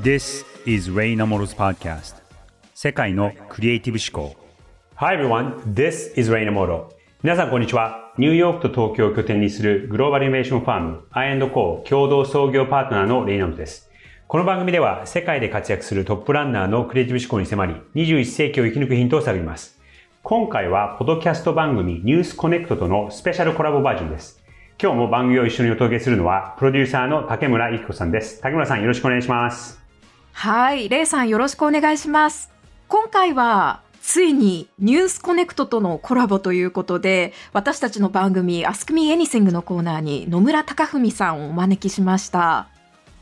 This is Ray Namoro's podcast. 世界のクリエイティブ思考。Hi everyone, this is Ray Namoro. 皆さんこんにちは。ニューヨークと東京を拠点にするグローバルイノベーションファーム I&Co 共同創業パートナーのレイナムです。この番組では世界で活躍するトップランナーのクリエイティブ思考に迫り21世紀を生き抜くヒントを探ります。今回はポドキャスト番組ニュースコネクトとのスペシャルコラボバージョンです。今日も番組を一緒にお届けするのは、プロデューサーの竹村ゆき子さんです。竹村さんよろしくお願いします。はい、レイさんよろしくお願いします。今回は、ついにニュースコネクトとのコラボということで、私たちの番組 Ask Me Anything のコーナーに野村隆文さんをお招きしました。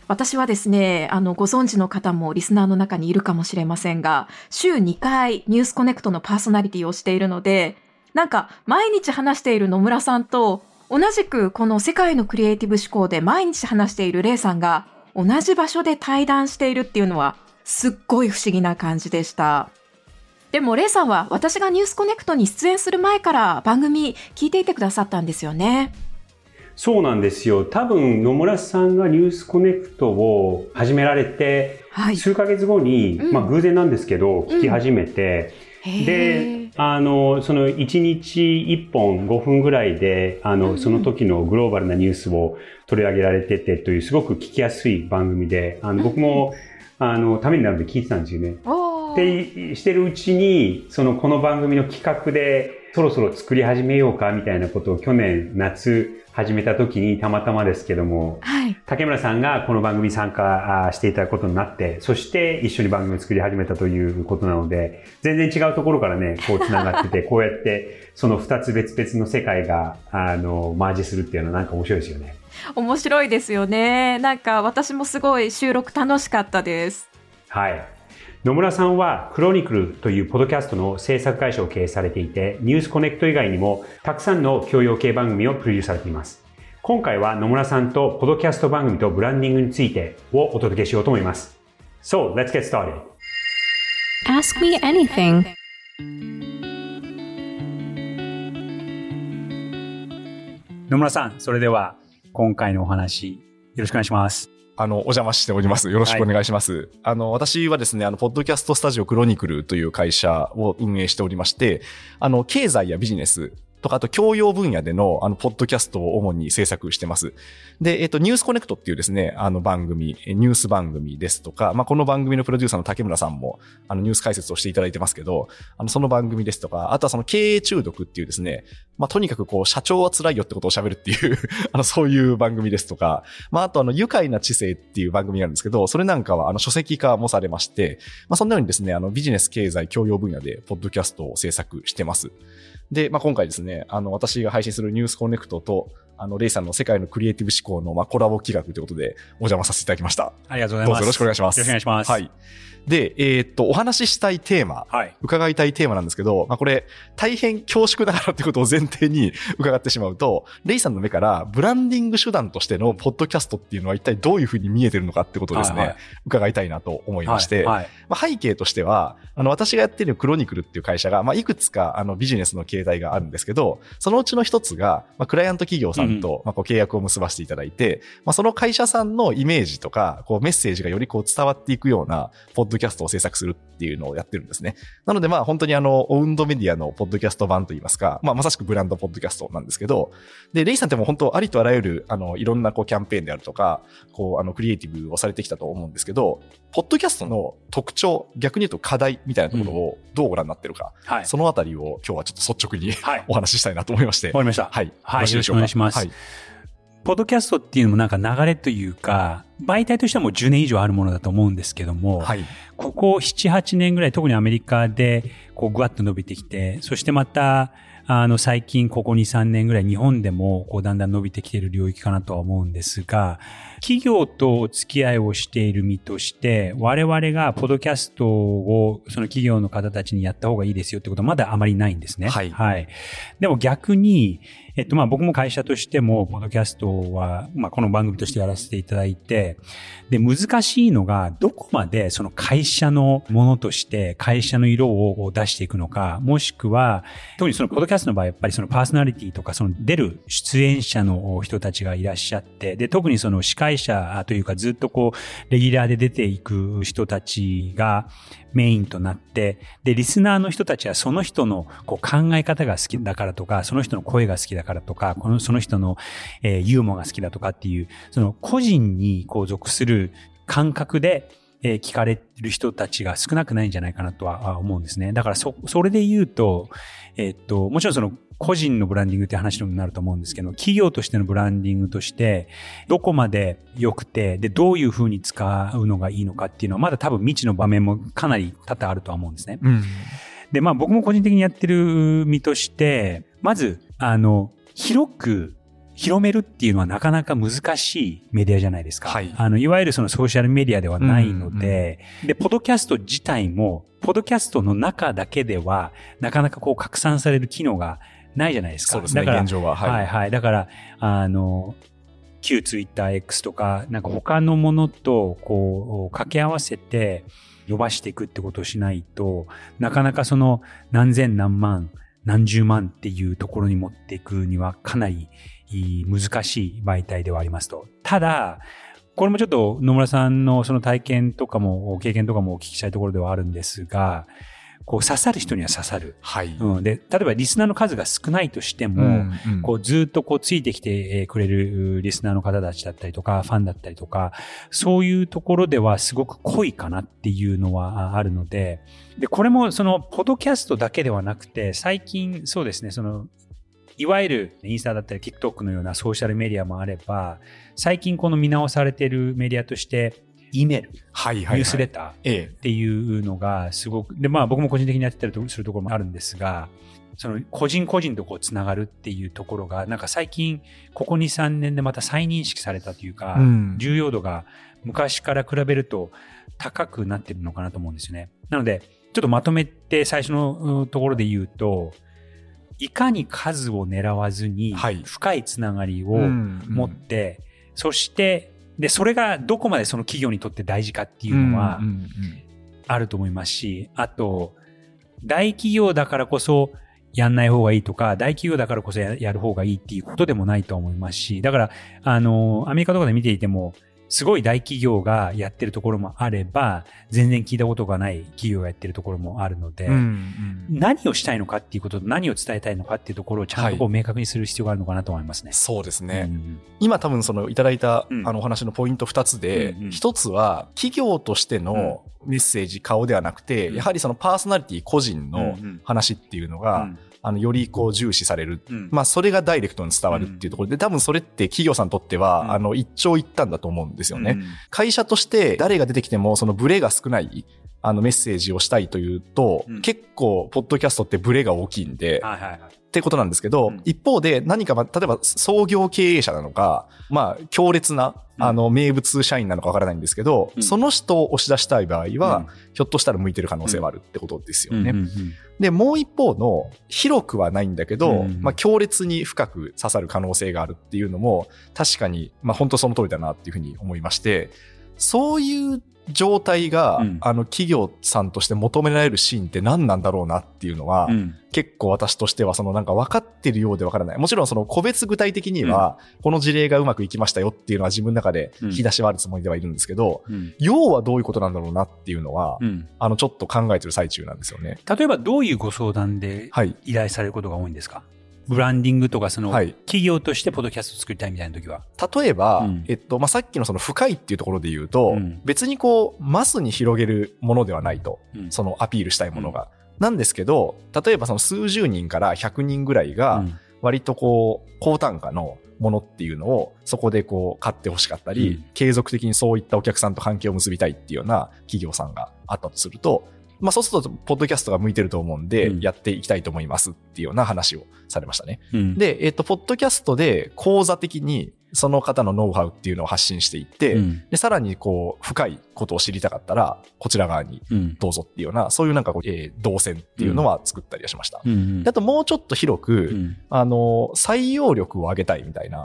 私はですね、あの、ご存知の方もリスナーの中にいるかもしれませんが、週2回ニュースコネクトのパーソナリティをしているので、なんか毎日話している野村さんと同じくこの世界のクリエイティブ思考で毎日話しているレイさんが同じ場所で対談しているっていうのはすっごい不思議な感じでした。でもレイさんは私がニュースコネクトに出演する前から番組聞いていてくださったんですよね。そうなんですよ。多分野村さんがニュースコネクトを始められて、はい、数ヶ月後に、うん、まあ偶然なんですけど、聞き始めて、うん、で、あの、その1日1本5分ぐらいで、あの、その時のグローバルなニュースを取り上げられててという、すごく聞きやすい番組で、あの、僕も、あの、ためになるんで聞いてたんですよね。で、してるうちに、その、この番組の企画で、そろそろ作り始めようかみたいなことを去年夏始めた時にたまたまですけども、はい、竹村さんがこの番組に参加していただくことになって、そして一緒に番組を作り始めたということなので、全然違うところからね、こう繋がってて、こうやってその二つ別々の世界が、あの、マージするっていうのはなんか面白いですよね。面白いですよね。なんか私もすごい収録楽しかったです。はい。野村さんはクロニクルというポッドキャストの制作会社を経営されていて、ニュースコネクト以外にもたくさんの教養系番組をプロデュースされています。今回は野村さんとポッドキャスト番組とブランディングについてをお届けしようと思います。So, let's get started. Ask me anything. 野村さん、それでは今回のお話よろしくお願いします。あの、お邪魔しております。よろしくお願いします。はい、あの、私はですね、あの、ポッドキャストスタジオクロニクルという会社を運営しておりまして、あの、経済やビジネス、とか、あと教養分野での、あの、ポッドキャストを主に制作してます。で、えっと、ニュースコネクトっていうですね、あの番組、ニュース番組ですとか、まあ、この番組のプロデューサーの竹村さんも、あの、ニュース解説をしていただいてますけど、あの、その番組ですとか、あとはその経営中毒っていうですね、まあ、とにかくこう、社長は辛いよってことを喋るっていう あの、そういう番組ですとか、まあ、あとあの、愉快な知性っていう番組なんですけど、それなんかはあの、書籍化もされまして、まあ、そんなようにですね、あの、ビジネス経済教養分野で、ポッドキャストを制作してます。で、まあ、今回ですね、あの、私が配信するニュースコネクトと、あの、レイさんの世界のクリエイティブ思考の、まあ、コラボ企画ということで、お邪魔させていただきました。ありがとうございます。どうぞよろしくお願いします。よろしくお願いします。はい。で、えー、っと、お話ししたいテーマ、はい、伺いたいテーマなんですけど、まあ、これ、大変恐縮だからってことを前提に 伺ってしまうと、レイさんの目から、ブランディング手段としてのポッドキャストっていうのは一体どういうふうに見えてるのかってことをですね、はいはい、伺いたいなと思いまして、はいはい、まあ、背景としては、あの、私がやっているクロニクルっていう会社が、まあ、いくつか、あの、ビジネスの形態があるんですけど、そのうちの一つが、まあ、クライアント企業さんと、まあ、こう契約を結ばせていただいて、まあ、その会社さんのイメージとか、こう、メッセージがよりこう伝わっていくような、ポッドキャストを制作するっていうのをやってるんですね。なのでまあ本当にあの、オウンドメディアのポッドキャスト版といいますか、まあまさしくブランドポッドキャストなんですけど、で、レイさんってもう本当ありとあらゆる、あの、いろんなこうキャンペーンであるとか、こう、あの、クリエイティブをされてきたと思うんですけど、ポッドキャストの特徴、逆に言うと課題みたいなところをどうご覧になってるか、うんはい、そのあたりを今日はちょっと率直に、はい、お話ししたいなと思いまして。わかりました。はい。はい。よろしくお願いします。はい。ポッドキャストっていうのもなんか流れというか、媒体としてはもう10年以上あるものだと思うんですけども、はい、ここ7、8年ぐらい、特にアメリカで、こう、ぐわっと伸びてきて、そしてまた、あの、最近、ここ2、3年ぐらい、日本でも、こう、だんだん伸びてきている領域かなとは思うんですが、企業とお付き合いをしている身として、我々がポッドキャストをその企業の方たちにやった方がいいですよってことはまだあまりないんですね。はい。はい。でも逆に、えっと、まあ僕も会社としても、ポッドキャストは、まあこの番組としてやらせていただいて、で、難しいのが、どこまでその会社のものとして会社の色を出していくのか、もしくは、特にそのポッドキャストの場合、やっぱりそのパーソナリティとか、その出る出演者の人たちがいらっしゃって、で、特にその司会者というかずっとこう、レギュラーで出ていく人たちがメインとなって、で、リスナーの人たちはその人のこう考え方が好きだからとか、その人の声が好きだからとか、この、その人の、え、ユーモアが好きだとかっていう、その個人にこう属する感覚で、え、聞かれる人たちが少なくないんじゃないかなとは思うんですね。だからそ、それで言うと、え、っと、もちろんその個人のブランディングって話になると思うんですけど、企業としてのブランディングとして、どこまで良くて、で、どういうふうに使うのがいいのかっていうのは、まだ多分未知の場面もかなり多々あるとは思うんですね。うん、で、まあ僕も個人的にやってる身として、まず、あの、広く広めるっていうのはなかなか難しいメディアじゃないですか。はい。あの、いわゆるそのソーシャルメディアではないので、うんうん、で、ポドキャスト自体も、ポドキャストの中だけでは、なかなかこう拡散される機能がないじゃないですか。そうですね、現状は。はい、はい、はい。だから、あの、旧ツイッター X とか、なんか他のものと、こう、掛け合わせて、伸ばしていくってことをしないと、なかなかその何千何万、何十万っていうところに持っていくにはかなり難しい媒体ではありますと。ただ、これもちょっと野村さんのその体験とかも、経験とかもお聞きしたいところではあるんですが、こう刺さる人には刺さる。はい。うん。で、例えばリスナーの数が少ないとしても、うんうん、こうずっとこうついてきてくれるリスナーの方たちだったりとか、ファンだったりとか、そういうところではすごく濃いかなっていうのはあるので、で、これもその、ポドキャストだけではなくて、最近そうですね、その、いわゆるインスタだったり TikTok のようなソーシャルメディアもあれば、最近この見直されているメディアとして、E メール、はいはいはい、ニュースレターっていうのがすごく、で、まあ僕も個人的にやってたりするところもあるんですが、その個人個人とこうつながるっていうところが、なんか最近、ここ2、3年でまた再認識されたというか、うん、重要度が昔から比べると高くなってるのかなと思うんですよね。なので、ちょっとまとめて最初のところで言うと、いかに数を狙わずに深いつながりを持って、そしてでそれがどこまでその企業にとって大事かっていうのはあると思いますしあと大企業だからこそやんない方がいいとか、大企業だからこそやる方がいいっていうことでもないと思いますし、だから、あの、アメリカとかで見ていても、すごい大企業がやってるところもあれば、全然聞いたことがない企業がやってるところもあるので、うんうん、何をしたいのかっていうことと何を伝えたいのかっていうところをちゃんとこう明確にする必要があるのかなと思いますね。はい、そうですね。うん、今多分そのいただいた、あのお話のポイント2つで、一、うん、つは企業としてのメッセージ、顔ではなくて、やはりそのパーソナリティ個人の話っていうのが、あの、よりこう重視される。うん、まあ、それがダイレクトに伝わるっていうところ。で、多分それって企業さんにとっては、あの、一長一短だと思うんですよね。会社として誰が出てきても、そのブレが少ない、あのメッセージをしたいというと、うん、結構、ポッドキャストってブレが大きいんで、はいはいはい、ってことなんですけど、うん、一方で何か、例えば創業経営者なのか、まあ、強烈な、あの、名物社員なのかわからないんですけど、うん、その人を押し出したい場合は、ひょっとしたら向いてる可能性はあるってことですよね。で、もう一方の、広くはないんだけど、まあ、強烈に深く刺さる可能性があるっていうのも、確かに、まあ、本当その通りだなっていうふうに思いまして、そういう状態が、うん、あの企業さんとして求められるシーンって何なんだろうなっていうのは、うん、結構私としてはそのなんか分かってるようで分からない。もちろんその個別具体的には、この事例がうまくいきましたよっていうのは自分の中で引き出しはあるつもりではいるんですけど、うん、要はどういうことなんだろうなっていうのは、あのちょっと考えてる最中なんですよね。例えばどういうご相談で依頼されることが多いんですか、はいブランディングとか、その、企業としてポッドキャスト作りたいみたいな時は？例えば、うん、えっと、まあ、さっきのその深いっていうところで言うと、うん、別にこう、マスに広げるものではないと、うん、そのアピールしたいものが。なんですけど、例えばその数十人から100人ぐらいが、割とこう、高単価のものっていうのをそこでこう買ってほしかったり、継続的にそういったお客さんと関係を結びたいっていうような企業さんがあったとすると、まあそうすると、ポッドキャストが向いてると思うんで、やっていきたいと思いますっていうような話をされましたね。うん、で、えっ、ー、と、ポッドキャストで講座的に、その方のノウハウっていうのを発信していって、うん、で、さらにこう、深いことを知りたかったら、こちら側にどうぞっていうような、うん、そういうなんかこう、えー、動線っていうのは作ったりはしました。うん、あともうちょっと広く、あの、採用力を上げたいみたいな、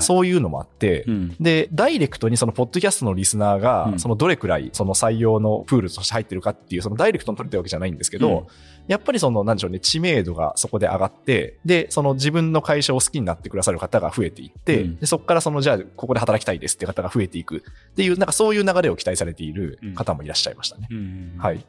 そういうのもあって、で、ダイレクトにそのポッドキャストのリスナーが、そのどれくらいその採用のプールとして入ってるかっていう、そのダイレクトに取れてるわけじゃないんですけど、やっぱりその、なんでしょうね、知名度がそこで上がって、で、その自分の会社を好きになってくださる方が増えていって、うん、でそこからその、じゃあ、ここで働きたいですって方が増えていく。っていう、なんかそういう流れを期待されている方もいらっしゃいましたね。はい。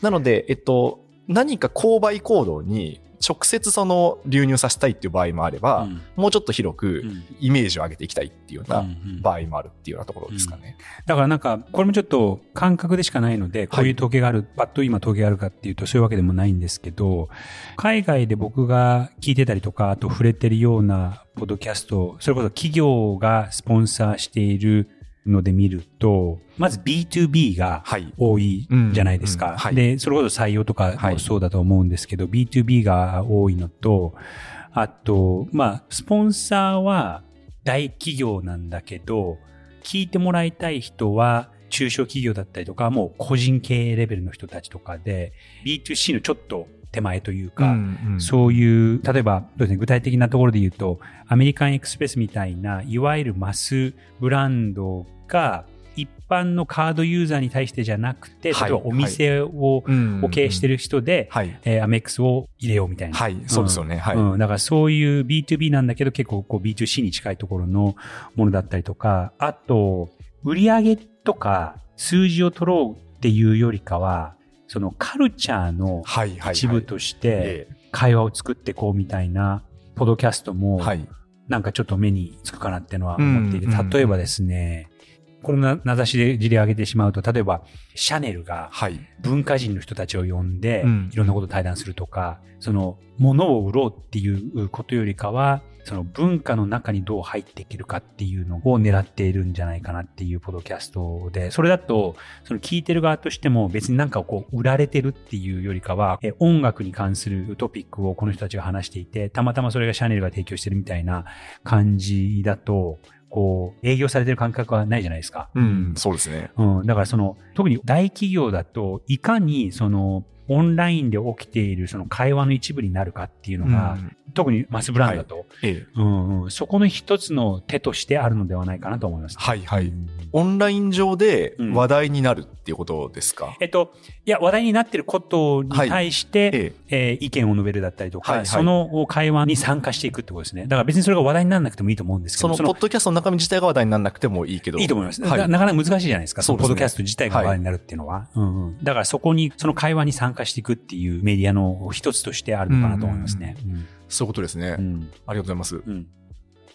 なので、えっと、何か購買行動に直接その流入させたいっていう場合もあれば、うん、もうちょっと広くイメージを上げていきたいっていうような場合もあるっていうようなところですかね。だからなんか、これもちょっと感覚でしかないので、こういう統計がある、はい、パッと今統計があるかっていうとそういうわけでもないんですけど、海外で僕が聞いてたりとか、あと触れてるようなポッドキャスト、それこそ企業がスポンサーしているので見ると、まず B2B が多いじゃないですか。で、それこそ採用とかもそうだと思うんですけど、はい、B2B が多いのと、あと、まあ、スポンサーは大企業なんだけど、聞いてもらいたい人は中小企業だったりとか、もう個人経営レベルの人たちとかで、B2C のちょっと手前というか、うんうん、そういう、例えば、そうですね、具体的なところで言うと、アメリカンエクスプレスみたいな、いわゆるマスブランドが、一般のカードユーザーに対してじゃなくて、例えばお店を、を経営してる人で、はい、えー、アメックスを入れようみたいな。はい、そうですよね。はい。うん、だからそういう B2B なんだけど、結構こう B2C に近いところのものだったりとか、あと、売上とか数字を取ろうっていうよりかは、そのカルチャーの一部として会話を作っていこうみたいなポドキャストもなんかちょっと目につくかなっていうのは思っていて、例えばですね、この名指しで事例を挙げてしまうと、例えば、シャネルが、文化人の人たちを呼んで、いろんなことを対談するとか、その、物を売ろうっていうことよりかは、その文化の中にどう入っていけるかっていうのを狙っているんじゃないかなっていうポドキャストで、それだと、その聞いてる側としても別になんかこう売られてるっていうよりかは、え音楽に関するトピックをこの人たちが話していて、たまたまそれがシャネルが提供してるみたいな感じだと、こう、営業されてる感覚はないじゃないですか。うん、そうですね。うん。だからその、特に大企業だと、いかにその、オンラインで起きているその会話の一部になるかっていうのが、うん、特にマスブランドだと、はい、うんうん、そこの一つの手としてあるのではないかなと思います。はいはい。オンライン上で話題になるっていうことですか、うん、えっと、いや、話題になっていることに対して、はい、ええー、意見を述べるだったりとか、はいはい、その会話に参加していくってことですね。だから別にそれが話題にならなくてもいいと思うんですけど。その、ポッドキャストの中身自体が話題にならなくてもいいけど。いいと思います。はい、なかなか難しいじゃないですか。そのポッドキャスト自体が話題になるっていうのは。はい、うんうん。だからそこに、その会話に参加していくっていうメディアの一つとしてあるのかなと思いますね。うん、うん、そういうことですね。うん、ありがとうございます。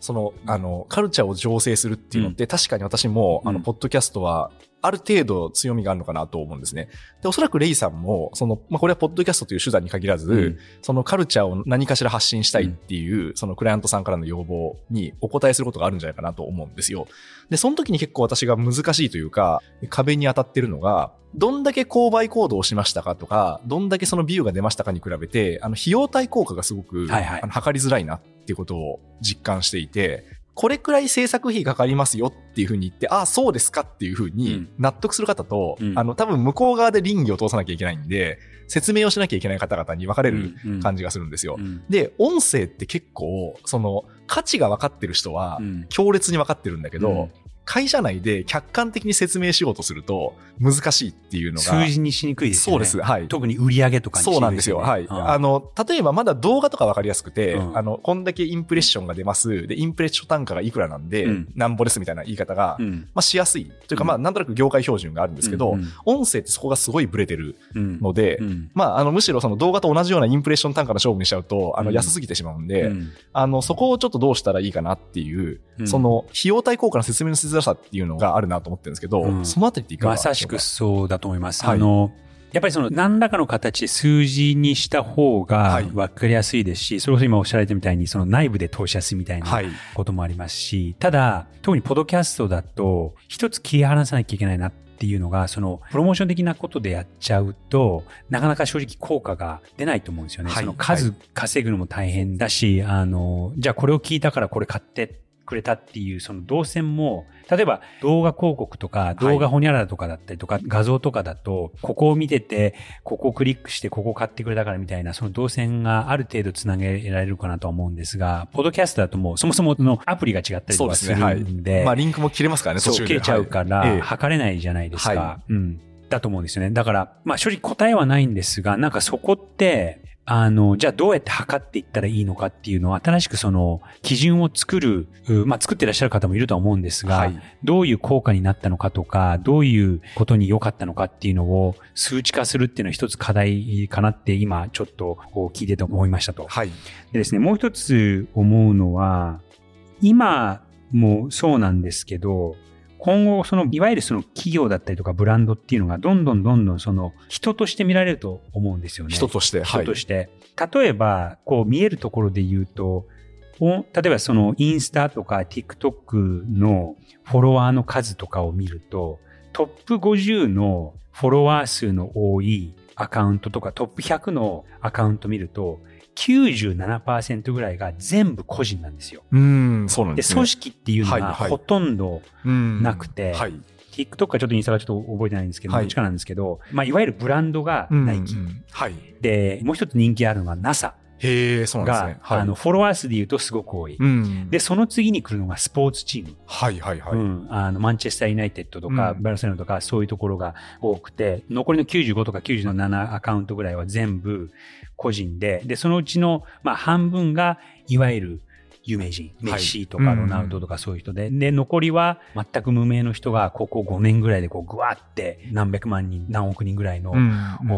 うん。その、あの、カルチャーを醸成するっていうのって、確かに私も、あの、ポッドキャストは、ある程度強みがあるのかなと思うんですね。で、おそらくレイさんも、その、まあ、これはポッドキャストという手段に限らず、うん、そのカルチャーを何かしら発信したいっていう、うん、そのクライアントさんからの要望にお答えすることがあるんじゃないかなと思うんですよ。で、その時に結構私が難しいというか、壁に当たってるのが、どんだけ購買行動をしましたかとか、どんだけそのビューが出ましたかに比べて、あの、費用対効果がすごく、はいはい、あの測りづらいなっていうことを実感していて、これくらい制作費かかりますよっていうふうに言って、ああ、そうですかっていうふうに納得する方と、うん、あの、多分向こう側で倫理を通さなきゃいけないんで、説明をしなきゃいけない方々に分かれる感じがするんですよ。うん。うん、で、音声って結構、その、価値が分かってる人は強烈に分かってるんだけど、会社内で客観的に説明しようとすると難しいっていうのが。数字にしにくいですね。そうです。はい。特に売上とかに、ね、そうなんですよ。はい。うん、あの、例えばまだ動画とかわかりやすくて、うん、あの、こんだけインプレッションが出ます。で、インプレッション単価がいくらなんで、うん、なんぼですみたいな言い方が、うん、まあしやすい。というか、まあなんとなく業界標準があるんですけど、音声ってそこがすごいブレてるので、まああの、むしろその動画と同じようなインプレッション単価の勝負にしちゃうと、あの、安すぎてしまうんで、あの、そこをちょっとどうしたらいいかなっていう、その、費用対効果の説明のしづっていうのがあるなと思ってるんですけど、うん、そのあたりっていかがまさしくそうだと思います。はい、あの、やっぱりその何らかの形で数字にした方が分かりやすいですし、はい、それこそ今おっしゃられたみたいにその内部で通しやすいみたいなこともありますし、はい、ただ、特にポドキャストだと一つ切り離さなきゃいけないなっていうのが、そのプロモーション的なことでやっちゃうと、なかなか正直効果が出ないと思うんですよね。はい、その数稼ぐのも大変だし、あの、じゃあこれを聞いたからこれ買ってくくれたっていうその動線も、例えば動画広告とか動画ホニャララとかだったりとか、画像とかだと、ここを見てて、ここをクリックしてここを買ってくれたからみたいな、その動線がある程度つなげられるかなとは思うんですが、ポッドキャストだともうそもそものアプリが違ったりとかするんで、そうですねはい、まあリンクも切れますからね、途中で。切れちゃうから、測れないじゃないですか。はい、うん。だと思うんですよね。だから、まあ正直答えはないんですが、なんかそこって、あの、じゃあどうやって測っていったらいいのかっていうのを新しくその基準を作る、まあ作ってらっしゃる方もいるとは思うんですが、はい、どういう効果になったのかとか、どういうことに良かったのかっていうのを数値化するっていうのは一つ課題かなって今ちょっと聞いてて思いましたと。はい。でですね、もう一つ思うのは、今もそうなんですけど、今後、その、いわゆるその企業だったりとかブランドっていうのが、どんどんどんどんその、人として見られると思うんですよね。人として。人として。はい、例えば、こう見えるところで言うと、例えばそのインスタとか TikTok のフォロワーの数とかを見ると、トップ50のフォロワー数の多いアカウントとかトップ100のアカウント見ると、97%ぐらいが全部個人なんですよ。うん、そうなんです、ね、で、組織っていうのがほとんどなくて、はいはい、TikTok かちょっとインスタがちょっと覚えてないんですけど、どっちかなんですけど、まあ、いわゆるブランドがナイキ。はい。で、もう一つ人気あるのは NASA。へえ、そうなんですね。はい、あの、フォロワー数で言うとすごく多い。うん、で、その次に来るのがスポーツチーム。はいはいはい。うん、あの、マンチェスターユナイテッドとか、うん、バルセロナとか、そういうところが多くて、残りの95とか97アカウントぐらいは全部個人で、で、そのうちの、まあ、半分が、いわゆる、有名人、メッシとかロナウドとかそういう人で、で、残りは全く無名の人が、ここ5年ぐらいでこう、ぐわって何百万人、何億人ぐらいの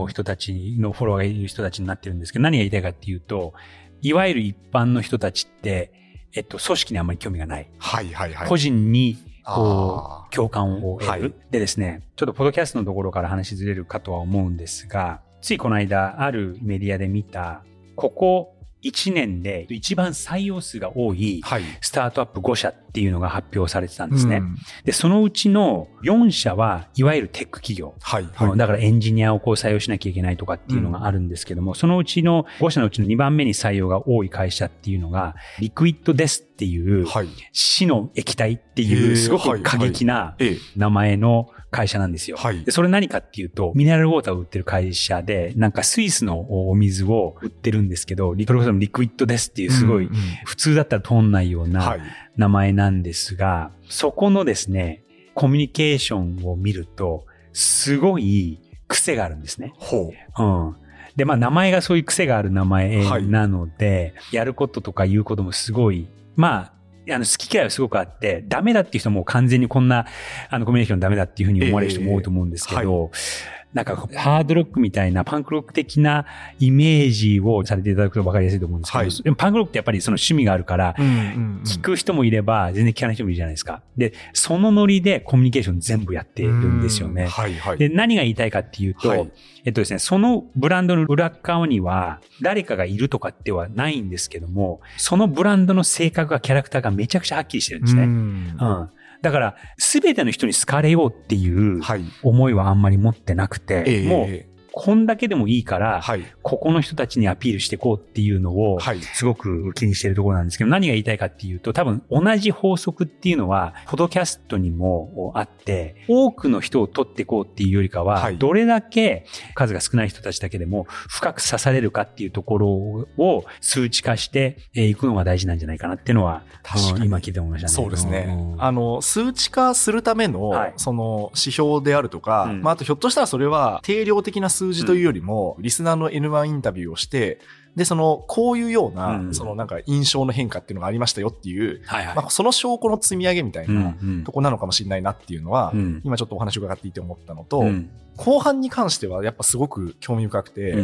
人たちのフォロワーがいる人たちになってるんですけど、何が言いたいかっていうと、いわゆる一般の人たちって、えっと、組織にあんまり興味がない。はいはいはい。個人に、こう、共感を得る、はい。でですね、ちょっとポドキャストのところから話ずれるかとは思うんですが、ついこの間、あるメディアで見た、ここ1年で一番採用数が多いスタートアップ5社っていうのが発表されてたんですね。で、そのうちの4社はいわゆるテック企業。はい、はい、だからエンジニアをこう採用しなきゃいけないとかっていうのがあるんですけども、うん、そのうちの5社のうちの2番目に採用が多い会社っていうのが、 Liquid Death っていう、死の液体っていうすごく過激な名前の会社なんですよ。はい、でそれ何かっていうと、ミネラルウォーターを売ってる会社で、なんかスイスのお水を売ってるんですけど、 Liquid Death っていうすごい、普通だったら通んないような名前なんですが、そこのですね、コミュニケーションを見ると、すごい癖があるんですね。ほう。うん。で、まあ名前がそういう癖がある名前なので、はい、やることとか言うこともすごい、まあ、あの、好き嫌いはすごくあって、ダメだっていう人も完全にこんな、あの、コミュニケーションダメだっていうふうに思われる人も多いと思うんですけど、えーはいなんか、ハードロックみたいな、パンクロック的なイメージをされていただくと分かりやすいと思うんですけど、はい、でもパンクロックってやっぱりその趣味があるから、聞く人もいれば、全然聞かない人もいるじゃないですか。で、そのノリでコミュニケーション全部やってるんですよね。はいはい、で、何が言いたいかっていうと、はい、えっとですね、そのブランドの裏側には、誰かがいるとかってはないんですけども、そのブランドの性格がキャラクターがめちゃくちゃはっきりしてるんですね。うんだから、すべての人に好かれようっていう思いはあんまり持ってなくて、はい、もう、こんだけでもいいから、はい、ここの人たちにアピールしていこうっていうのを、すごく気にしてるところなんですけど、何が言いたいかっていうと、多分同じ法則っていうのは、ポドキャストにもあって、多くの人を取っていこうっていうよりかは、はい、どれだけ数が少ない人たちだけでも深く刺されるかっていうところを数値化していくのが大事なんじゃないかなっていうのは、確かに。今聞いて思いましたね。そうですね。うん、あの、数値化するための、はい、その指標であるとか、うん、まあ、あとひょっとしたらそれは定量的な数数字というよりも、リスナーの N1 インタビューをして、で、その、こういうような、うん、そのなんか印象の変化っていうのがありましたよっていう、はいはい、まあ、その証拠の積み上げみたいなとこなのかもしれないなっていうのは、うん、今ちょっとお話を伺っていて思ったのと、うん、後半に関してはやっぱすごく興味深くて、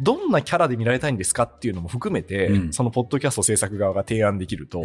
どんなキャラで見られたいんですかっていうのも含めて、そのポッドキャスト制作側が提案できると、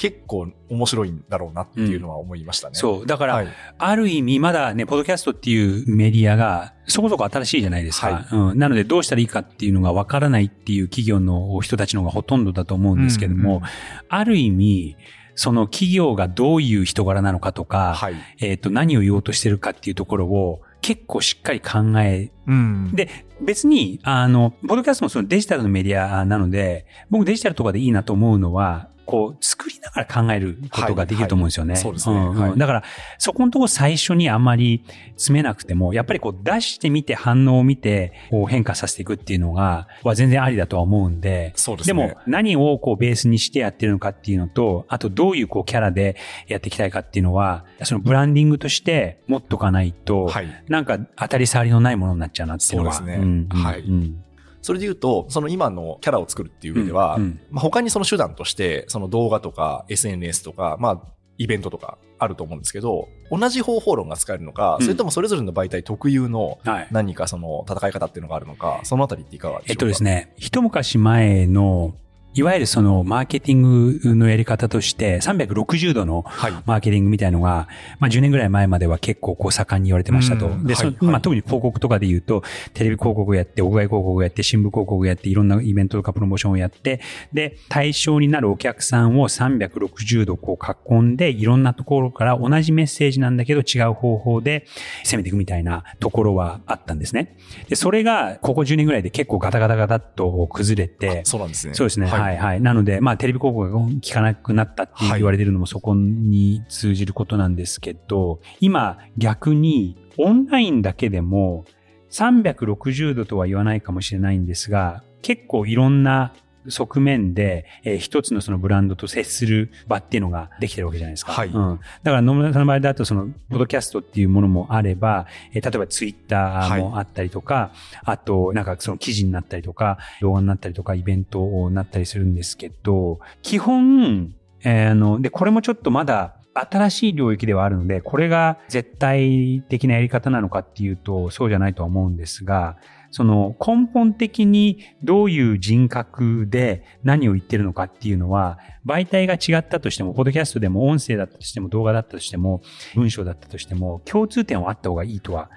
結構面白いんだろうなっていうのは思いましたね。そう。だから、はい、ある意味まだね、ポッドキャストっていうメディアがそこそこ新しいじゃないですか。はい、うん、なのでどうしたらいいかっていうのがわからないっていう企業の人たちの方がほとんどだと思うんですけども、うんうん、ある意味、その企業がどういう人柄なのかとか、はい、えっ、と、何を言おうとしてるかっていうところを結構しっかり考え、うん、で、別に、あの、ポッドキャストもそのデジタルのメディアなので、僕デジタルとかでいいなと思うのは、こう、作りながら考えることができると思うんですよね。はいはい、そうですね、うん、だから、そこのところ最初にあんまり詰めなくても、やっぱりこう出してみて反応を見て、こう変化させていくっていうのが、は全然ありだとは思うんで、そうですね。でも、何をこうベースにしてやってるのかっていうのと、あとどういうこうキャラでやっていきたいかっていうのは、そのブランディングとして持っとかないと、はい、なんか当たり障りのないものになっちゃうなっていうのは。そうですね。うん、はい。うんそれで言うと、その今のキャラを作るっていう上では、うんうん、まあ、他にその手段として、その動画とか SNS とか、まあ、イベントとかあると思うんですけど、同じ方法論が使えるのか、それともそれぞれの媒体特有の何かその戦い方っていうのがあるのか、そのあたりっていかがでしょうか？えっとですね、一昔前のいわゆるそのマーケティングのやり方として360度のマーケティングみたいのが、まあ10年ぐらい前までは結構こう盛んに言われてましたと。で、はい、まあ特に広告とかで言うと、テレビ広告をやって、屋外広告をやって、新聞広告をやって、いろんなイベントとかプロモーションをやって、で、対象になるお客さんを360度こう囲んで、いろんなところから同じメッセージなんだけど違う方法で攻めていくみたいなところはあったんですね。で、それがここ10年ぐらいで結構ガタガタガタっと崩れて、そうなんですね。そうですね。はいはいはい。なので、まあ、テレビ広告が効かなくなったって言われてるのもそこに通じることなんですけど、はい、今逆にオンラインだけでも360度とは言わないかもしれないんですが、結構いろんな側面で、えー、一つのそのブランドと接する場っていうのができてるわけじゃないですか。はい。うん。だから野村さんの場合だとその、ポッドキャストっていうものもあれば、えー、例えばツイッターもあったりとか、はい、あと、なんかその記事になったりとか、動画になったりとか、イベントになったりするんですけど、基本、えー、あの、で、これもちょっとまだ、新しい領域ではあるので、これが絶対的なやり方なのかっていうと、そうじゃないとは思うんですが、その根本的にどういう人格で何を言ってるのかっていうのは、媒体が違ったとしても、ポッドキャストでも音声だったとしても、動画だったとしても、文章だったとしても、共通点はあった方がいいとは、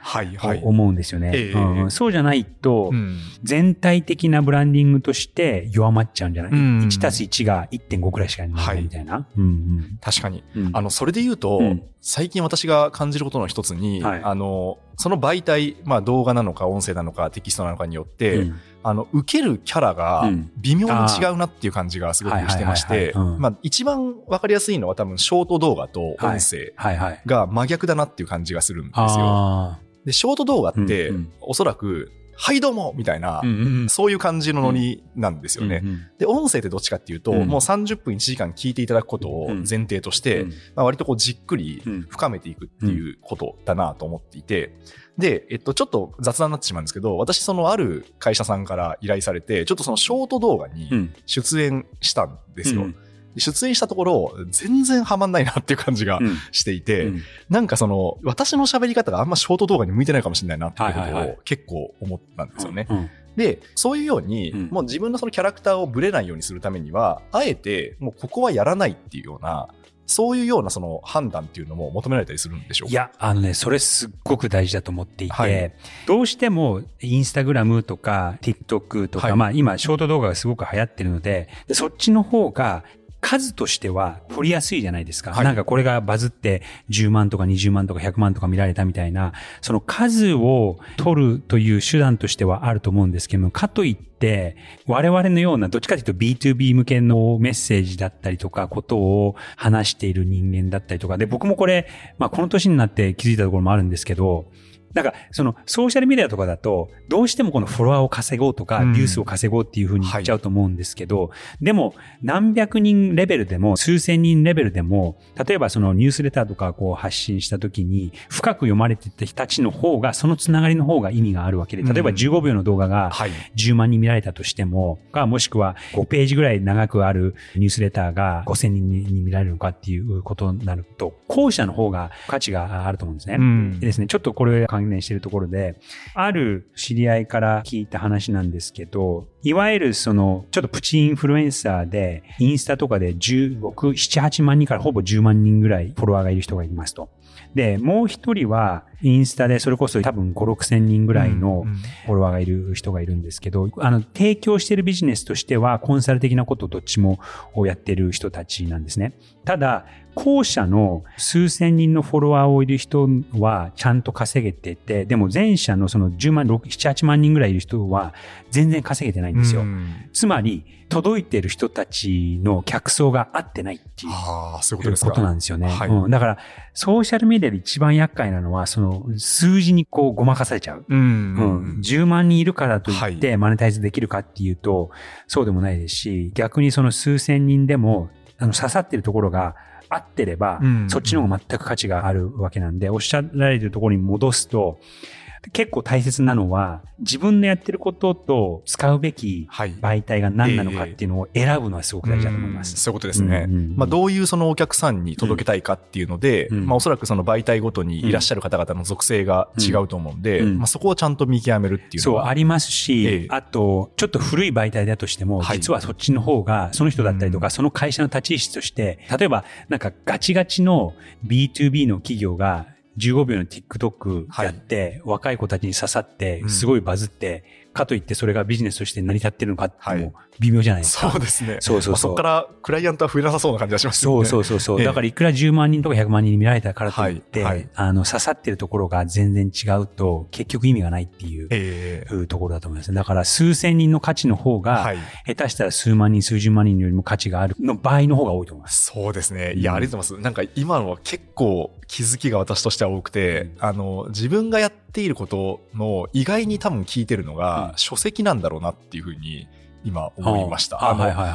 思うんですよね、はいはいうん。そうじゃないと、全体的なブランディングとして弱まっちゃうんじゃない、うん、?1 たす1が1.5くらいしかないみたいな。はいうんうん、確かに。あの、それで言うと、最近私が感じることの一つに、はい、あの、その媒体、まあ動画なのか音声なのかテキストなのかによって、うん、あの、受けるキャラが微妙に違うなっていう感じがすごくしてまして、まあ一番わかりやすいのは多分ショート動画と音声が真逆だなっていう感じがするんですよ。で、ショート動画って、おそらくはいどうもみたいな、うんうん、そういう感じのノリなんですよね、うんうん、で、音声ってどっちかっていうと、うん、もう30分1時間聞いていただくことを前提として、うん、まあ、割とこうじっくり深めていくっていうことだなと思っていて、で、えっと、ちょっと雑談になってしまうんですけど、私そのある会社さんから依頼されて、ちょっとそのショート動画に出演したんですよ。うん出演したところ、全然ハマんないなっていう感じがしていて、うん。うん、なんかその、私の喋り方があんまショート動画に向いてないかもしれないなっていうことを結構思ったんですよね。で、そういうように、うん、もう自分のそのキャラクターをブレないようにするためには、あえて、もうここはやらないっていうような、そういうようなその判断っていうのも求められたりするんでしょうか？いや、あのね、それすっごく大事だと思っていて、はい、どうしてもインスタグラムとか TikTok とか、はい、まあ今ショート動画がすごく流行ってるので、でそっちの方が数としては取りやすいじゃないですか。はい、なんかこれがバズって10万とか20万とか100万とか見られたみたいな、その数を取るという手段としてはあると思うんですけども、かといって、我々のような、どっちかというと B2B 向けのメッセージだったりとか、ことを話している人間だったりとか、で、僕もこれ、まあこの年になって気づいたところもあるんですけど、なんか、その、ソーシャルメディアとかだと、どうしてもこのフォロワーを稼ごうとか、ビュースを稼ごうっていうふうに言っちゃうと思うんですけど、でも、何百人レベルでも、数千人レベルでも、例えばそのニュースレターとかこう発信した時に、深く読まれてた人たちの方が、そのつながりの方が意味があるわけで、例えば15秒の動画が10万人見られたとしても、か、もしくは5ページぐらい長くあるニュースレターが5000人に見られるのかっていうことになると、後者の方が価値があると思うんですね。うん、でですね、ちょっとこれ関連しているところで、ある知り合いから聞いた話なんですけど、いわゆるその、ちょっとプチインフルエンサーで、インスタとかで16、7、8万人からほぼ10万人ぐらいフォロワーがいる人がいますと。で、もう一人は、インスタでそれこそ多分5、6千人ぐらいのフォロワーがいる人がいるんですけど、あの、提供しているビジネスとしては、コンサル的なことをどっちもやってる人たちなんですね。ただ、後者の数千人のフォロワーをいる人はちゃんと稼げてて、でも前者のその10万、7、8万人ぐらいいる人は全然稼げてないんですよ。つまり、届いてる人たちの客層が合ってないっていうことなんですよね。はい。うん、だから、ソーシャルメディアで一番厄介なのは、その数字にこうごまかされちゃう。うん、うん、10万人いるからといってマネタイズできるかっていうと、そうでもないですし、逆にその数千人でも、あの刺さってるところが合ってれば、そっちの方が全く価値があるわけなんで、おっしゃられてるところに戻すと、結構大切なのは、自分のやってることと使うべき媒体が何なのかっていうのを選ぶのはすごく大事だと思います。そういうことですね。まあ、どういうそのお客さんに届けたいかっていうので、うん、まあ、おそらくその媒体ごとにいらっしゃる方々の属性が違うと思うんで、うん、まあ、そこをちゃんと見極めるっていうのは。そう、ありますし、あと、ちょっと古い媒体だとしても、実はそっちの方が、その人だったりとか、その会社の立ち位置として、例えば、なんかガチガチの B2B の企業が15秒の TikTok やって、はい、若い子たちに刺さって、すごいバズって、かといってそれがビジネスとして成り立ってるのかっても微妙じゃないですか。そうですね。そうそうそう。そこからクライアントは増えなさそうな感じがしますね。そうそうそうそう、だからいくら10万人とか100万人に見られたからといって、はいはい、あの、刺さってるところが全然違うと、結局意味がないっていう、えー、ところだと思います。だから数千人の価値の方が、はい、下手したら数万人、数十万人よりも価値があるの場合の方が多いと思います。そうですね。いや、ありがとうございます。なんか今のは結構気づきが私としては多くて、うん、あの、自分がやっていることの意外に多分聞いてるのが、うん、書籍なんだろうなっていうふうに、今思いました。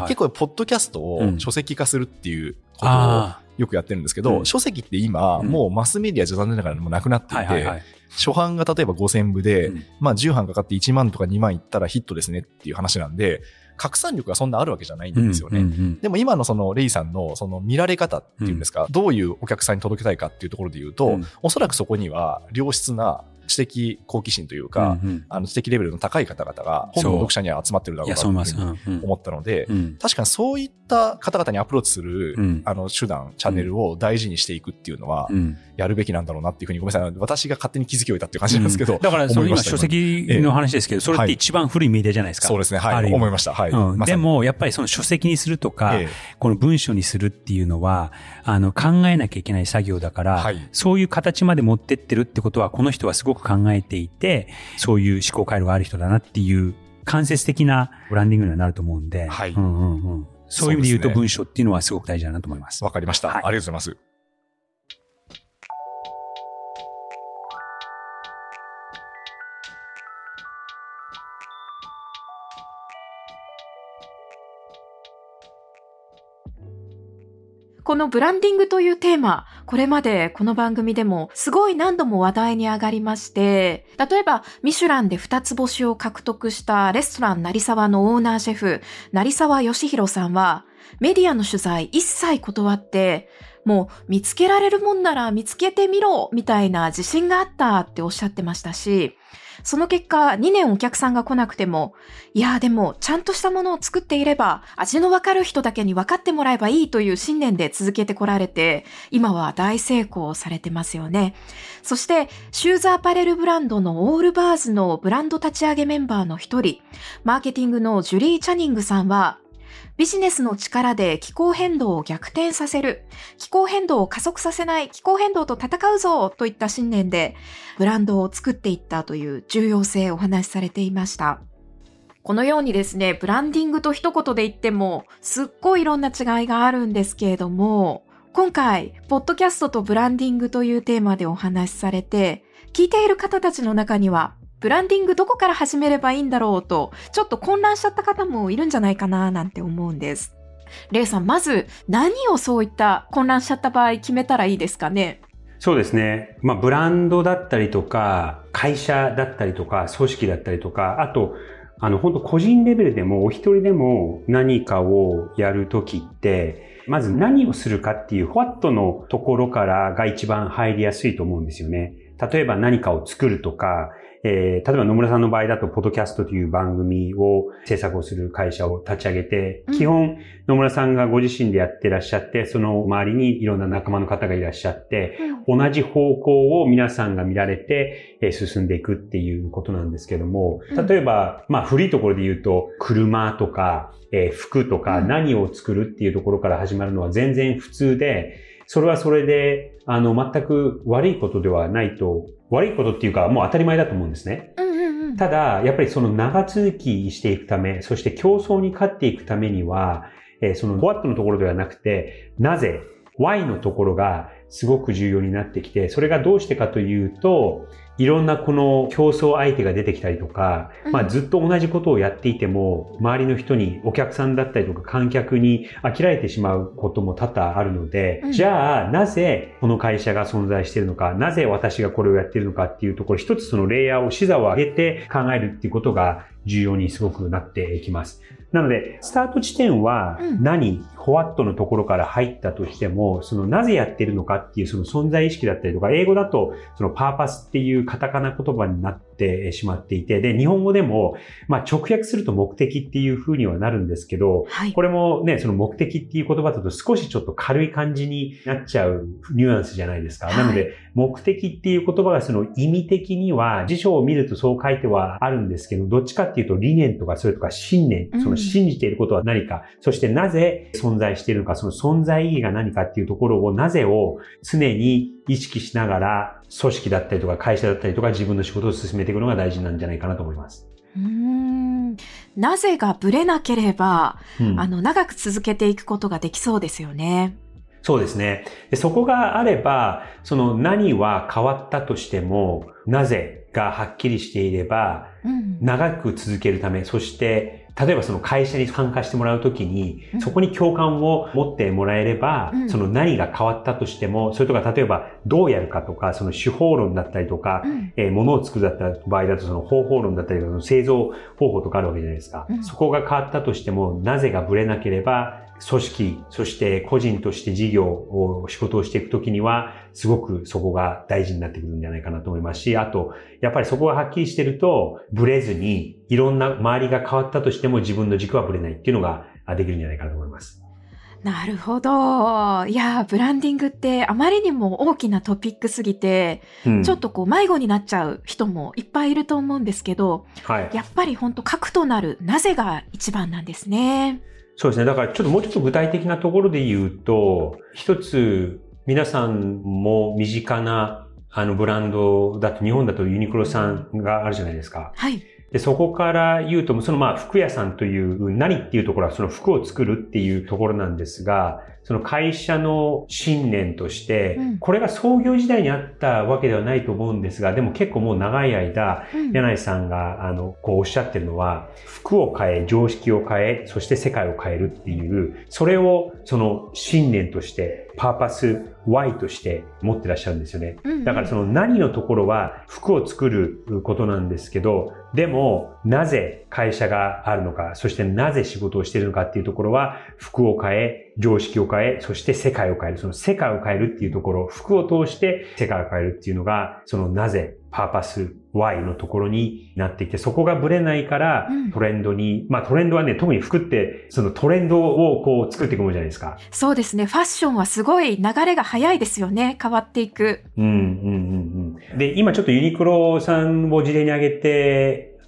結構、ポッドキャストを書籍化するっていうことをよくやってるんですけど、うん、書籍って今、もうマスメディアじゃ残念ながらもなくなっていて、初版が例えば5000部で、うん、まあ10版かかって1万とか2万いったらヒットですねっていう話なんで、拡散力がそんなあるわけじゃないんですよね。でも今のそのレイさんのその見られ方っていうんですか、うん、どういうお客さんに届けたいかっていうところで言うと、うん、おそらくそこには良質な知的好奇心というか、うんうん、あの知的レベルの高い方々が本の読者には集まってるだろうなと思ったので、確かにそういった方々にアプローチする、うん、あの手段、チャンネルを大事にしていくっていうのは、やるべきなんだろうなっていうふうにごめんなさい。私が勝手に気づきを得たっていう感じなんですけど。うん、だからその今書籍の話ですけど、それって一番古いメディアじゃないですか。そうですね。はい。思いました。はい。うん、でも、やっぱりその書籍にするとか、ええ、この文章にするっていうのは、あの、考えなきゃいけない作業だから、はい、そういう形まで持ってってるってことは、この人はすごく考えていて、そういう思考回路がある人だなっていう、間接的なブランディングにはなると思うんで、はい。うんうんうん。そういう意味で言うと文章っていうのはすごく大事だなと思います。わ、かりました、はい。ありがとうございます。このブランディングというテーマ、これまでこの番組でもすごい何度も話題に上がりまして、例えばミシュランで二つ星を獲得したレストラン成沢のオーナーシェフ、成沢義弘さんは、メディアの取材一切断って、もう見つけられるもんなら見つけてみろみたいな自信があったっておっしゃってましたし、その結果、2年お客さんが来なくても、いやでも、ちゃんとしたものを作っていれば、味のわかる人だけに分かってもらえばいいという信念で続けてこられて、今は大成功されてますよね。そして、シューズアパレルブランドのオールバーズのブランド立ち上げメンバーの一人、マーケティングのジュリー・チャニングさんは、ビジネスの力で気候変動を逆転させる、気候変動を加速させない、気候変動と戦うぞといった信念で、ブランドを作っていったという重要性をお話しされていました。このようにですね、ブランディングと一言で言っても、すっごいいろんな違いがあるんですけれども、今回、ポッドキャストとブランディングというテーマでお話しされて、聞いている方たちの中には、ブランディングどこから始めればいいんだろうと、ちょっと混乱しちゃった方もいるんじゃないかななんて思うんです。レイさん、まず何をそういった混乱しちゃった場合決めたらいいですかね？そうですね。まあ、ブランドだったりとか、会社だったりとか、組織だったりとか、あと、あの、本当個人レベルでも、お一人でも何かをやるときって、まず何をするかっていう、what のところからが一番入りやすいと思うんですよね。例えば何かを作るとか、えー、例えば野村さんの場合だと、ポッドキャストという番組を制作をする会社を立ち上げて、基本野村さんがご自身でやってらっしゃって、その周りにいろんな仲間の方がいらっしゃって、同じ方向を皆さんが見られて、えー、進んでいくっていうことなんですけども、例えば、まあ古いところで言うと、車とか、えー、服とか何を作るっていうところから始まるのは全然普通で、それはそれで、あの、全く悪いことではないと、悪いことっていうか、もう当たり前だと思うんですね。うんうんうん、ただ、やっぱりその長続きしていくため、そして競争に勝っていくためには、えー、その what のところではなくて、なぜ、why のところがすごく重要になってきて、それがどうしてかというと、いろんなこの競争相手が出てきたりとか、まあずっと同じことをやっていても、周りの人に、お客さんだったりとか観客に飽きられてしまうことも多々あるので、じゃあなぜこの会社が存在しているのか、なぜ私がこれをやっているのかっていうところ、一つそのレイヤーを視座を上げて考えるっていうことが重要にすごくなっていきます。なので、スタート地点は何、うん、ホワットのところから入ったとしても、そのなぜやってるのかっていうその存在意識だったりとか、英語だとそのパーパスっていうカタカナ言葉になってしまっていて、で、日本語でも、まあ直訳すると目的っていう風にはなるんですけど、はい、これもね、その目的っていう言葉だと少しちょっと軽い感じになっちゃうニュアンスじゃないですか。はい、なので、目的っていう言葉がその意味的には、辞書を見るとそう書いてはあるんですけど、どっちかっていうと理念とかそれとか信念、その信じていることは何か、そしてなぜ存在しているのか、その存在意義が何かっていうところを、なぜを常に意識しながら、組織だったりとか会社だったりとか自分の仕事を進めていくのが大事なんじゃないかなと思います。うんなぜがぶれなければ、うん、あの、長く続けていくことができそうですよね。そうですね。でそこがあれば、その何は変わったとしても、なぜがはっきりしていれば、長く続けるため、そして例えばその会社に参加してもらうときに、そこに共感を持ってもらえれば、その何が変わったとしても、それとか例えばどうやるかとか、その手法論だったりとか、えー、物を作るだった場合だとその方法論だったりとか、製造方法とかあるわけじゃないですか。そこが変わったとしても、なぜがぶれなければ、組織、そして個人として事業を、仕事をしていくときには、すごくそこが大事になってくるんじゃないかなと思いますし、あと、やっぱりそこがはっきりしてると、ブレずに、いろんな周りが変わったとしても自分の軸はブレないっていうのができるんじゃないかなと思います。なるほど。いや、ブランディングってあまりにも大きなトピックすぎて、うん、ちょっとこう迷子になっちゃう人もいっぱいいると思うんですけど、はい、やっぱり本当核となるなぜが一番なんですね。そうですね。だからちょっともうちょっと具体的なところで言うと、一つ皆さんも身近なあのブランドだと日本だとユニクロさんがあるじゃないですか。はい。で、そこから言うと、そのまあ服屋さんという何っていうところはその服を作るっていうところなんですが、その会社の信念として、これが創業時代にあったわけではないと思うんですが、でも結構もう長い間、柳井さんが、あの、こうおっしゃってるのは、服を変え、常識を変え、そして世界を変えるっていう、それをその信念として、パーパス Y として持ってらっしゃるんですよね。だからその何のところは服を作ることなんですけど、でもなぜ会社があるのか、そしてなぜ仕事をしているのかっていうところは服を変え、常識を変え、そして世界を変える。その世界を変えるっていうところ、服を通して世界を変えるっていうのが、そのなぜ、パーパス Y のところになっていて、そこがブレないからトレンドに、うん、まあトレンドはね、特に服って、そのトレンドをこう作っていくものじゃないですか。そうですね。ファッションはすごい流れが早いですよね。変わっていく。うん、うん、うん、うん。で、今ちょっとユニクロさんを事例に挙げて、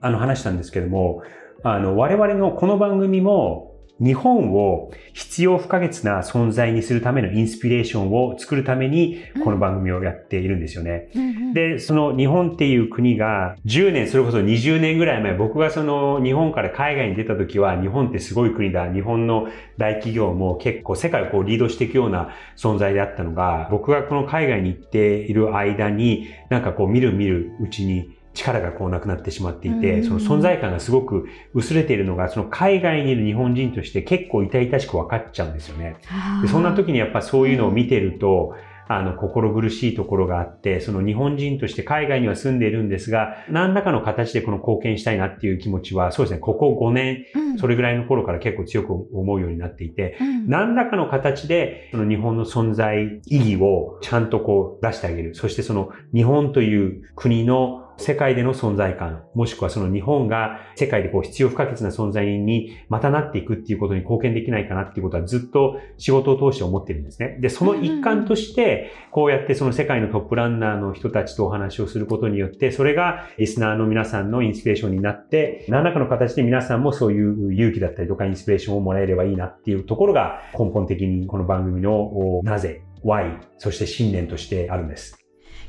あの話したんですけども、あの、我々のこの番組も、日本を必要不可欠な存在にするためのインスピレーションを作るために、この番組をやっているんですよね。で、その日本っていう国が10年、それこそ20年ぐらい前、僕がその日本から海外に出た時は、日本ってすごい国だ。日本の大企業も結構世界をこうリードしていくような存在であったのが、僕がこの海外に行っている間に、なんかこう見る見るうちに、力がこうなくなってしまっていて、その存在感がすごく薄れているのが、その海外にいる日本人として結構痛々しく分かっちゃうんですよね。でそんな時にやっぱそういうのを見てると、あの、心苦しいところがあって、その日本人として海外には住んでいるんですが、何らかの形でこの貢献したいなっていう気持ちは、そうですね、ここ5年、それぐらいの頃から結構強く思うようになっていて、うん、何らかの形で、その日本の存在意義をちゃんとこう出してあげる。そしてその日本という国の世界での存在感、もしくはその日本が世界でこう必要不可欠な存在にまたなっていくっていうことに貢献できないかなっていうことはずっと仕事を通して思ってるんですね。で、その一環として、こうやってその世界のトップランナーの人たちとお話をすることによって、それがリスナーの皆さんのインスピレーションになって、何らかの形で皆さんもそういう勇気だったりとかインスピレーションをもらえればいいなっていうところが根本的にこの番組のなぜ Y、そして信念としてあるんです。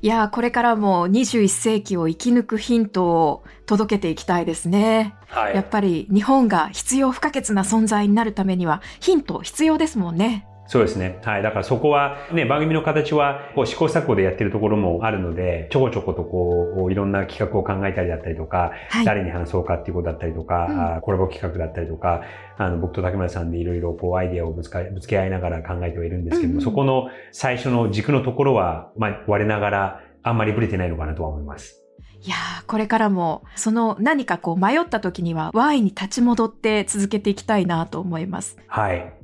いやこれからも21世紀を生き抜くヒントを届けていきたいですね。はい、やっぱり日本が必要不可欠な存在になるためにはヒント必要ですもんね。そうですね。はい。だからそこはね、番組の形はこう試行錯誤でやってるところもあるので、ちょこちょことこう、いろんな企画を考えたりだったりとか、はい、誰に話そうかっていうことだったりとか、うん、コラボ企画だったりとか、あの、僕と竹村さんでいろいろこうアイディアをぶつかぶつけ合いながら考えてはいるんですけども、うん、そこの最初の軸のところは、まあ、我ながらあんまりブレてないのかなとは思います。いやー、これからも、その何かこう迷った時には、Y に立ち戻って続けていきたいなと思います。はい。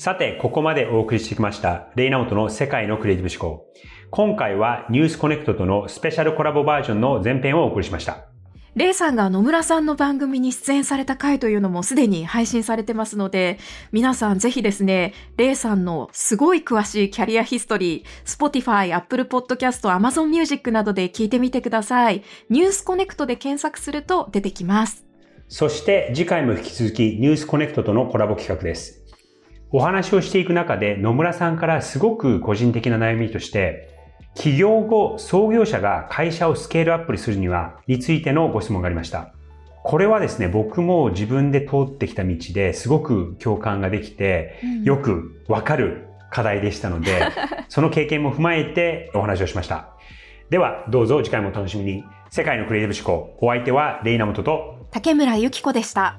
さて、ここまでお送りしてきました、レイナモトの世界のクリエイティブ思考。今回はニュースコネクトとのスペシャルコラボバージョンの前編をお送りしました。レイさんが野村さんの番組に出演された回というのもすでに配信されてますので、皆さんぜひですね、レイさんのすごい詳しいキャリアヒストリー、Spotify、Apple Podcast、Amazon Music などで聞いてみてください。ニュースコネクトで検索すると出てきます。そして次回も引き続きニュースコネクトとのコラボ企画です。お話をしていく中で野村さんからすごく個人的な悩みとして、起業後創業者が会社をスケールアップするにはについてのご質問がありました。これはですね、僕も自分で通ってきた道ですごく共感ができて、よくわかる課題でしたので、その経験も踏まえてお話をしました。では、どうぞ次回もお楽しみに。世界のクリエイティブ思考。お相手はレイナモトと竹村ゆき子でした。